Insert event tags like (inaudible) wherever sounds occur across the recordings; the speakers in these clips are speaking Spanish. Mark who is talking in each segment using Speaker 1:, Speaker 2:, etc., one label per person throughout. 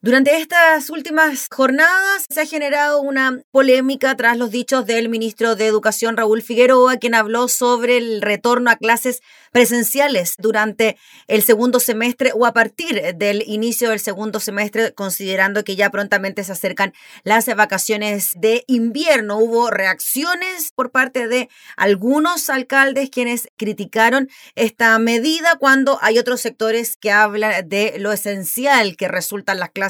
Speaker 1: Durante estas últimas jornadas se ha generado una polémica tras los dichos del ministro de Educación Raúl Figueroa, quien habló sobre el retorno a clases presenciales durante el segundo semestre o a partir del inicio del segundo semestre, considerando que ya prontamente se acercan las vacaciones de invierno. Hubo reacciones por parte de algunos alcaldes quienes criticaron esta medida cuando hay otros sectores que hablan de lo esencial que resultan las clases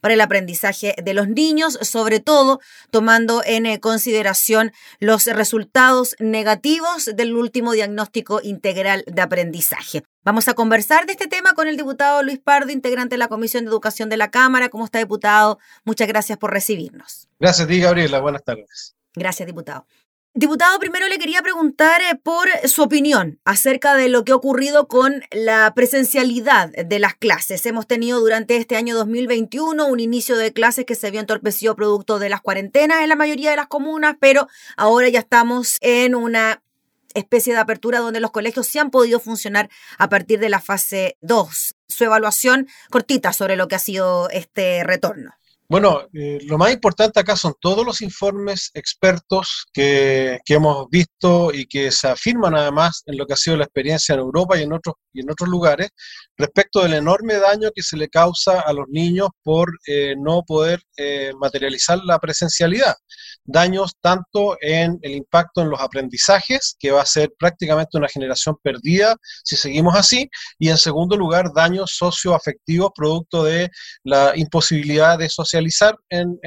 Speaker 1: para el aprendizaje de los niños, sobre todo tomando en eh, consideración los resultados negativos del último diagnóstico integral de aprendizaje. Vamos a conversar de este tema con el diputado Luis Pardo, integrante de la Comisión de Educación de la Cámara. ¿Cómo está, diputado? Muchas gracias por recibirnos.
Speaker 2: Gracias a ti, Gabriela. Buenas tardes.
Speaker 1: Gracias, diputado. Diputado, primero le quería preguntar eh, por su opinión acerca de lo que ha ocurrido con la presencialidad de las clases. Hemos tenido durante este año 2021 un inicio de clases que se vio entorpecido producto de las cuarentenas en la mayoría de las comunas, pero ahora ya estamos en una especie de apertura donde los colegios sí han podido funcionar a partir de la fase 2. Su evaluación cortita sobre lo que ha sido este retorno.
Speaker 2: Bueno, eh, lo más importante acá son todos los informes expertos que, que, hemos visto y que se afirman además en lo que ha sido la experiencia en Europa y en otros, y en otros lugares respecto del enorme daño que se le causa a los niños por eh, no poder eh, materializar la presencialidad. Daños tanto en el impacto en los aprendizajes, que va a ser prácticamente una generación perdida si seguimos así, y en segundo lugar, daños socioafectivos producto de la imposibilidad de socializar en,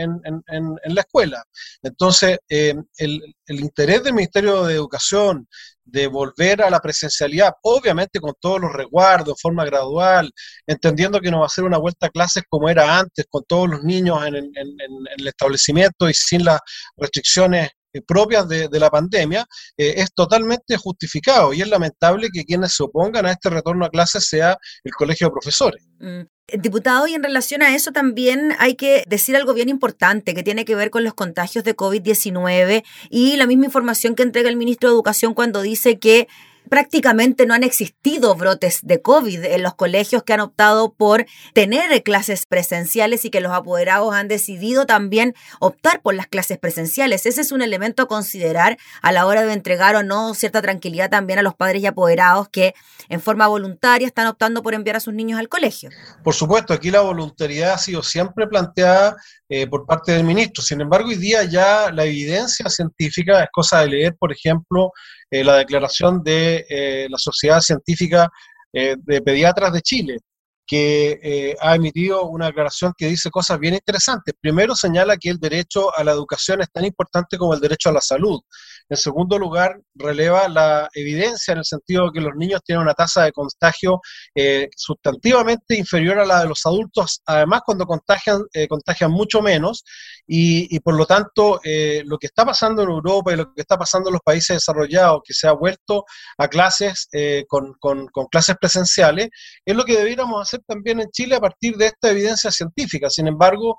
Speaker 2: la escuela. Entonces, eh, el, el interés del Ministerio de Educación de volver a la presencialidad, obviamente con todos los resguardos, de forma gradual, entendiendo que no va a ser una vuelta a clases como era antes, con todos los niños en, el establecimiento y sin las restricciones propias de, la pandemia, eh, es totalmente justificado y es lamentable que quienes se opongan a este retorno a clases sea el Colegio de Profesores.
Speaker 1: Mm. Diputado, y en relación a eso también hay que decir algo bien importante que tiene que ver con los contagios de COVID-19 y la misma información que entrega el ministro de Educación cuando dice que prácticamente no han existido brotes de COVID en los colegios que han optado por tener clases presenciales y que los apoderados han decidido también optar por las clases presenciales. Ese es un elemento a considerar a la hora de entregar o no cierta tranquilidad también a los padres y apoderados que en forma voluntaria están optando por enviar a sus niños al colegio.
Speaker 2: Por supuesto, aquí la voluntariedad ha sido siempre planteada eh, por parte del ministro. Sin embargo, hoy día ya la evidencia científica es cosa de leer, por ejemplo, eh, la declaración de eh, la Sociedad Científica de Pediatras de Chile, que ha emitido una declaración que dice cosas bien interesantes. Primero señala que el derecho a la educación es tan importante como el derecho a la salud. En segundo lugar, releva la evidencia en el sentido de que los niños tienen una tasa de contagio eh, sustantivamente inferior a la de los adultos, además cuando contagian, eh, contagian mucho menos, y, por lo tanto eh, lo que está pasando en Europa y lo que está pasando en los países desarrollados, que se ha vuelto a clases con, con, clases presenciales, es lo que debiéramos hacer también en Chile a partir de esta evidencia científica. Sin embargo,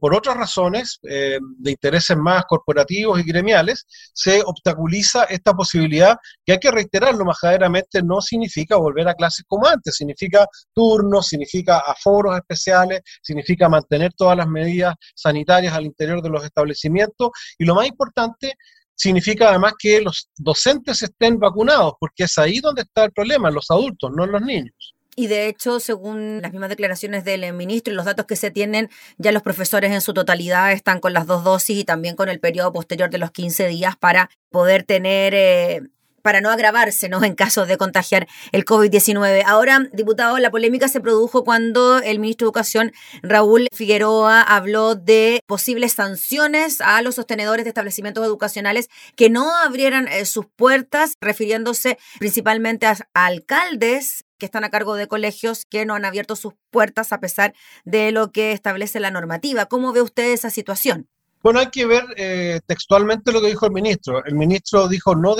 Speaker 2: por otras razones de intereses más corporativos y gremiales, se obstaculiza esta posibilidad que hay que reiterarlo majaderamente, no significa volver a clases como antes, significa turnos, significa aforos especiales, significa mantener todas las medidas sanitarias al interior de los establecimientos y lo más importante, significa además que los docentes estén vacunados, porque es ahí donde está el problema, los adultos, no los niños.
Speaker 1: Y de hecho, según las mismas declaraciones del ministro y los datos que se tienen, ya los profesores en su totalidad están con las dos dosis y también con el periodo posterior de los 15 días para poder tener eh, para no agravarse ¿no? (laughs) en caso de contagiar el COVID-19. Ahora, diputado, la polémica se produjo cuando el ministro de Educación, Raúl Figueroa, habló de posibles sanciones a los sostenedores de establecimientos educacionales que no abrieran eh, sus puertas, refiriéndose principalmente a alcaldes que están a cargo de colegios que no han abierto sus puertas a pesar de lo que establece la normativa. ¿Cómo ve usted esa situación?
Speaker 2: Bueno, hay que ver eh, textualmente lo que dijo el ministro. El ministro dijo no,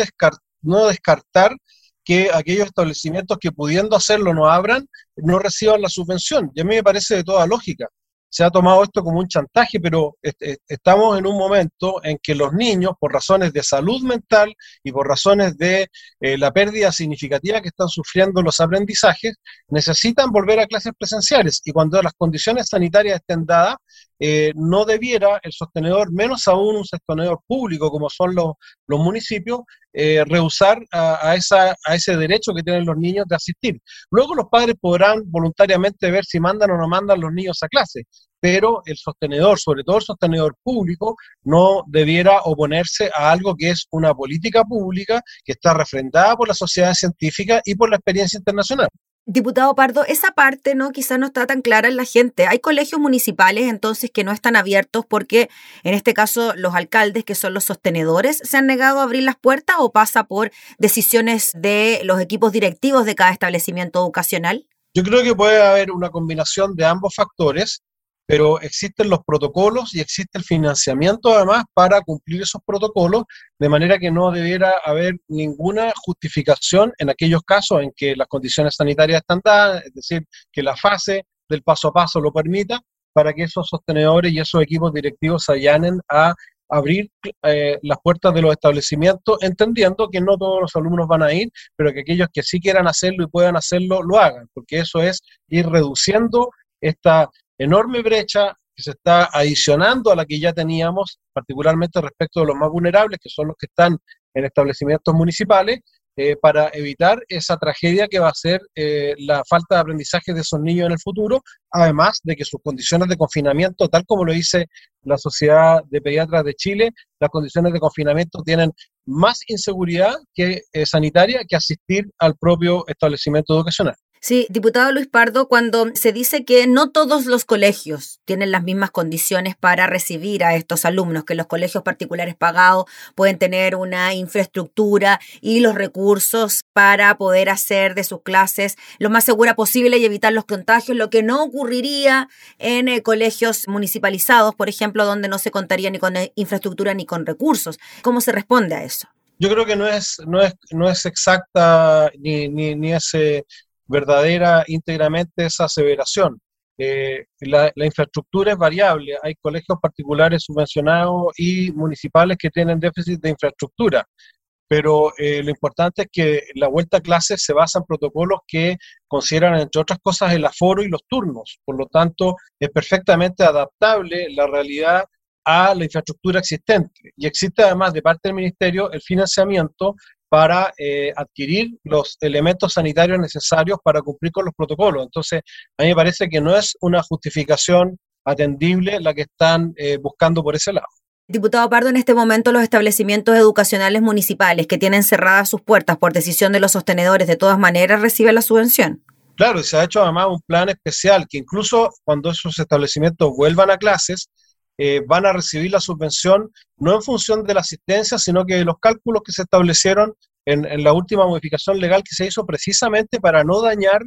Speaker 2: no descartar que aquellos establecimientos que pudiendo hacerlo no abran, no reciban la subvención. Y a mí me parece de toda lógica. Se ha tomado esto como un chantaje, pero estamos en un momento en que los niños, por razones de salud mental y por razones de eh, la pérdida significativa que están sufriendo los aprendizajes, necesitan volver a clases presenciales. Y cuando las condiciones sanitarias estén dadas, eh, no debiera el sostenedor, menos aún un sostenedor público como son los, los municipios, eh, rehusar a, esa, a ese derecho que tienen los niños de asistir. Luego los padres podrán voluntariamente ver si mandan o no mandan los niños a clase, pero el sostenedor, sobre todo el sostenedor público, no debiera oponerse a algo que es una política pública que está refrendada por la sociedad científica y por la experiencia internacional.
Speaker 1: Diputado Pardo, esa parte no quizás no está tan clara en la gente. Hay colegios municipales entonces que no están abiertos porque en este caso los alcaldes, que son los sostenedores, se han negado a abrir las puertas o pasa por decisiones de los equipos directivos de cada establecimiento educacional.
Speaker 2: Yo creo que puede haber una combinación de ambos factores pero existen los protocolos y existe el financiamiento además para cumplir esos protocolos, de manera que no debiera haber ninguna justificación en aquellos casos en que las condiciones sanitarias están dadas, es decir, que la fase del paso a paso lo permita, para que esos sostenedores y esos equipos directivos se allanen a abrir eh, las puertas de los establecimientos, entendiendo que no todos los alumnos van a ir, pero que aquellos que sí quieran hacerlo y puedan hacerlo, lo hagan, porque eso es ir reduciendo esta enorme brecha que se está adicionando a la que ya teníamos, particularmente respecto de los más vulnerables, que son los que están en establecimientos municipales, eh, para evitar esa tragedia que va a ser eh, la falta de aprendizaje de esos niños en el futuro, además de que sus condiciones de confinamiento, tal como lo dice la Sociedad de Pediatras de Chile, las condiciones de confinamiento tienen más inseguridad que, eh, sanitaria que asistir al propio establecimiento educacional.
Speaker 1: Sí, diputado Luis Pardo, cuando se dice que no todos los colegios tienen las mismas condiciones para recibir a estos alumnos, que los colegios particulares pagados pueden tener una infraestructura y los recursos para poder hacer de sus clases lo más segura posible y evitar los contagios, lo que no ocurriría en eh, colegios municipalizados, por ejemplo, donde no se contaría ni con eh, infraestructura ni con recursos. ¿Cómo se responde a eso?
Speaker 2: Yo creo que no es, no es, no es exacta ni, ni, ni ese verdadera íntegramente esa aseveración. Eh, la, infraestructura es variable, hay colegios particulares subvencionados y municipales que tienen déficit de infraestructura, pero eh, lo importante es que la vuelta a clases se basa en protocolos que consideran, entre otras cosas, el aforo y los turnos, por lo tanto, es perfectamente adaptable la realidad a la infraestructura existente. Y existe además de parte del Ministerio el financiamiento para eh, adquirir los elementos sanitarios necesarios para cumplir con los protocolos. Entonces, a mí me parece que no es una justificación atendible la que están eh, buscando por ese lado.
Speaker 1: Diputado Pardo, en este momento los establecimientos educacionales municipales que tienen cerradas sus puertas por decisión de los sostenedores, de todas maneras reciben la subvención.
Speaker 2: Claro, y se ha hecho además un plan especial que incluso cuando esos establecimientos vuelvan a clases, eh, van a recibir la subvención no en función de la asistencia, sino que de los cálculos que se establecieron en, la última modificación legal que se hizo precisamente para no dañar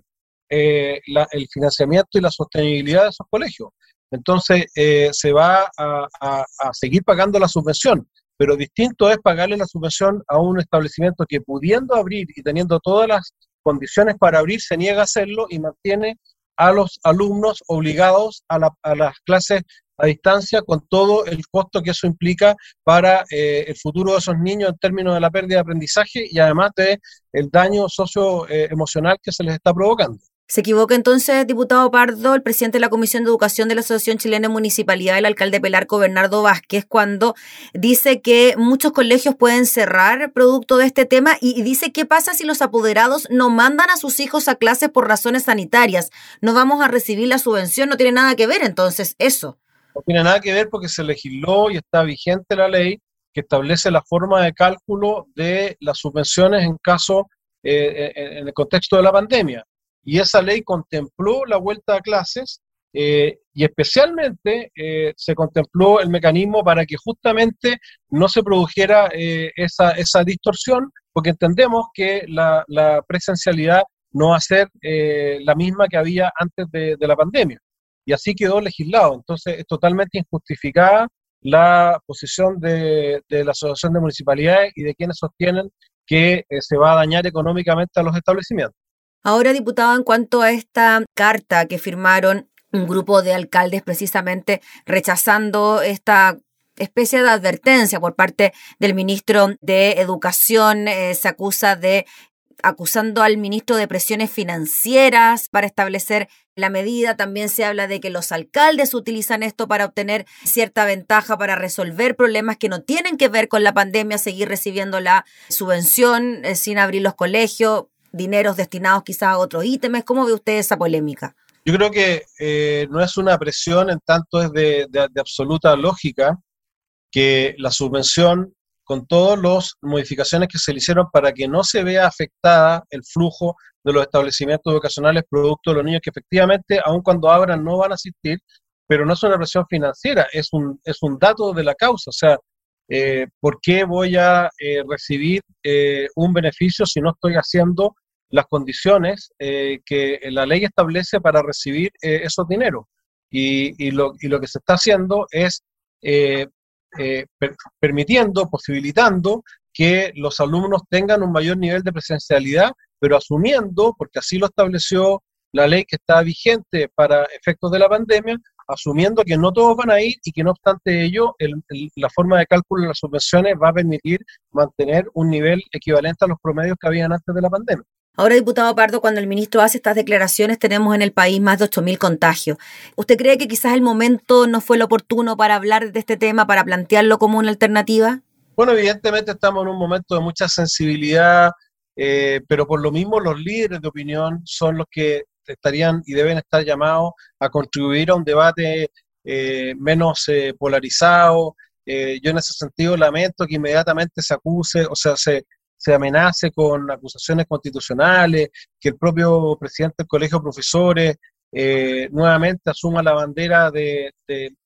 Speaker 2: eh, el financiamiento y la sostenibilidad de esos colegios. Entonces, eh, se va a, a, seguir pagando la subvención, pero distinto es pagarle la subvención a un establecimiento que pudiendo abrir y teniendo todas las condiciones para abrir, se niega a hacerlo y mantiene a los alumnos obligados a, las clases a distancia con todo el costo que eso implica para eh, el futuro de esos niños en términos de la pérdida de aprendizaje y además de el daño socioemocional que se les está provocando.
Speaker 1: Se equivoca entonces, diputado Pardo, el presidente de la Comisión de Educación de la Asociación Chilena de Municipalidad, el alcalde Pelarco Bernardo Vázquez, cuando dice que muchos colegios pueden cerrar producto de este tema y dice qué pasa si los apoderados no mandan a sus hijos a clases por razones sanitarias. No vamos a recibir la subvención, no tiene nada que ver entonces eso.
Speaker 2: No tiene nada que ver porque se legisló y está vigente la ley que establece la forma de cálculo de las subvenciones en caso, eh, en el contexto de la pandemia y esa ley contempló la vuelta a clases eh, y especialmente eh, se contempló el mecanismo para que justamente no se produjera eh, esa, esa, distorsión, porque entendemos que la, presencialidad no va a ser la misma que había antes de, la pandemia. Y así quedó legislado. Entonces es totalmente injustificada la posición de, la Asociación de Municipalidades y de quienes sostienen que se va a dañar económicamente a los establecimientos.
Speaker 1: Ahora, diputado, en cuanto a esta carta que firmaron un grupo de alcaldes precisamente rechazando esta especie de advertencia por parte del ministro de Educación. Eh, se acusa de acusando al ministro de presiones financieras para establecer la medida. También se habla de que los alcaldes utilizan esto para obtener cierta ventaja, para resolver problemas que no tienen que ver con la pandemia, seguir recibiendo la subvención eh, sin abrir los colegios, dineros destinados quizás a otros ítems. ¿Cómo ve usted esa polémica?
Speaker 2: Yo creo que eh, no es una presión, en tanto es de absoluta lógica que la subvención con todas las modificaciones que se le hicieron para que no se vea afectada el flujo de los establecimientos educacionales producto de los niños que efectivamente, aun cuando abran, no van a asistir, pero no es una presión financiera, es un, es un dato de la causa. O sea, eh, ¿por qué voy a eh, recibir eh, un beneficio si no estoy haciendo las condiciones que la ley establece para recibir esos dineros? Y, y, lo, y, lo, que se está haciendo es eh, permitiendo, posibilitando que los alumnos tengan un mayor nivel de presencialidad, pero asumiendo, porque así lo estableció la ley que está vigente para efectos de la pandemia, asumiendo que no todos van a ir y que no obstante ello, la forma de cálculo de las subvenciones va a permitir mantener un nivel equivalente a los promedios que habían antes de la pandemia.
Speaker 1: Ahora, diputado Pardo, cuando el ministro hace estas declaraciones, tenemos en el país más de 8.000 contagios. ¿Usted cree que quizás el momento no fue lo oportuno para hablar de este tema, para plantearlo como una alternativa?
Speaker 2: Bueno, evidentemente estamos en un momento de mucha sensibilidad, eh, pero por lo mismo los líderes de opinión son los que estarían y deben estar llamados a contribuir a un debate eh, menos eh, polarizado. yo en ese sentido lamento que inmediatamente se acuse, o sea, se, se amenace con acusaciones constitucionales, que el propio presidente del Colegio de Profesores eh, nuevamente asuma la bandera de,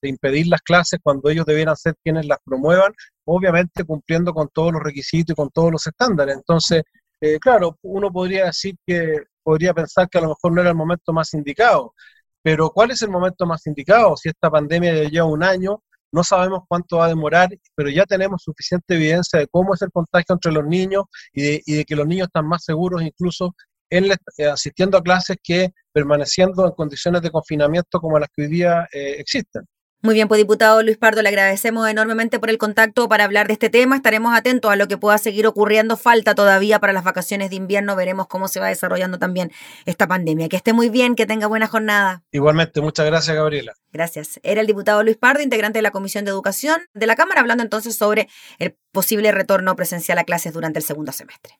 Speaker 2: impedir las clases cuando ellos debieran ser quienes las promuevan, obviamente cumpliendo con todos los requisitos y con todos los estándares. Entonces, eh, claro, uno podría decir que, podría pensar que a lo mejor no era el momento más indicado, pero ¿cuál es el momento más indicado? Si esta pandemia ya lleva un año, no sabemos cuánto va a demorar, pero ya tenemos suficiente evidencia de cómo es el contagio entre los niños y de, que los niños están más seguros incluso en, eh, asistiendo a clases que permaneciendo en condiciones de confinamiento como las que hoy día eh, existen.
Speaker 1: Muy bien, pues diputado Luis Pardo, le agradecemos enormemente por el contacto para hablar de este tema. Estaremos atentos a lo que pueda seguir ocurriendo. Falta todavía para las vacaciones de invierno. Veremos cómo se va desarrollando también esta pandemia. Que esté muy bien, que tenga buena jornada.
Speaker 2: Igualmente, muchas gracias, Gabriela.
Speaker 1: Gracias. Era el diputado Luis Pardo, integrante de la Comisión de Educación de la Cámara, hablando entonces sobre el posible retorno presencial a clases durante el segundo semestre.